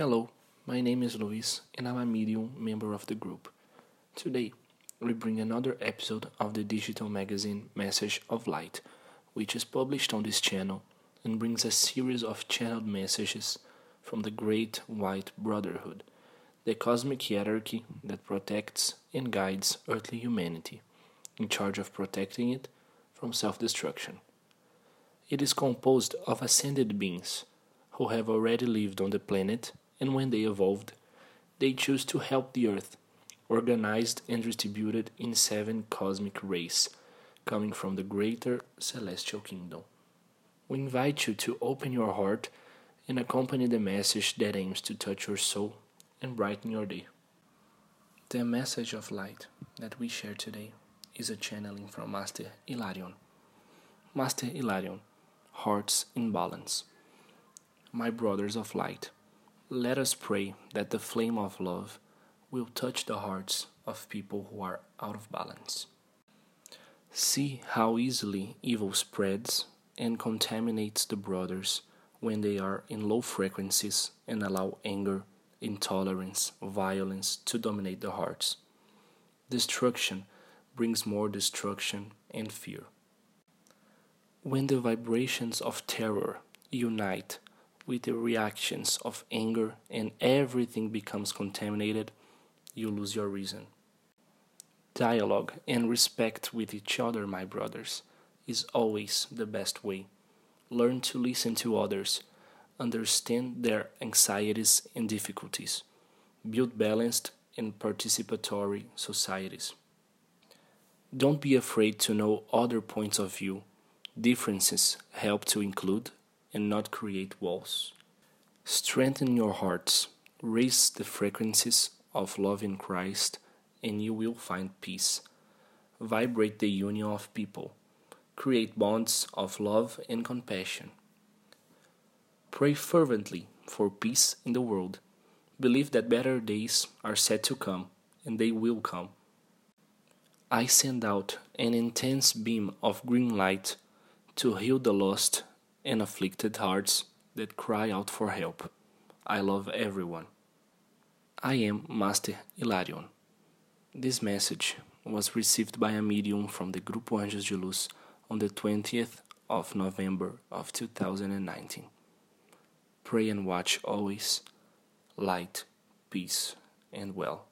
Hello, my name is Luis and I'm a medium member of the group. Today, we bring another episode of the digital magazine Message of Light, which is published on this channel and brings a series of channeled messages from the Great White Brotherhood, the cosmic hierarchy that protects and guides earthly humanity, in charge of protecting it from self destruction. It is composed of ascended beings who have already lived on the planet, and when they evolved, they chose to help the Earth organized and distributed in seven cosmic rays, coming from the greater celestial kingdom. We invite you to open your heart and accompany the message that aims to touch your soul and brighten your day. The message of light that we share today is a channeling from Master Hilarion. Master Hilarion, Hearts in Balance. My brothers of light, let us pray that the flame of love will touch the hearts of people who are out of balance. See how easily evil spreads and contaminates the brothers when they are in low frequencies and allow anger, intolerance, violence to dominate the hearts. Destruction brings more destruction and fear. When the vibrations of terror unite with the reactions of anger and everything becomes contaminated, you lose your reason. Dialogue and respect with each other, my brothers, is always the best way. Learn to listen to others, understand their anxieties and difficulties, build balanced and participatory societies. Don't be afraid to know other points of view. Differences help to include and not create walls. Strengthen your hearts, raise the frequencies of love in Christ, and you will find peace. Vibrate the union of people. Create bonds of love and compassion. Pray fervently for peace in the world. Believe that better days are set to come, and they will come. I send out an intense beam of green light to heal the lost and afflicted hearts that cry out for help. I love everyone. I am Master Hilarion. This message was received by a medium from the Grupo Anjos de Luz on the 20th of November of 2019. Pray and watch always. Light, peace, and well.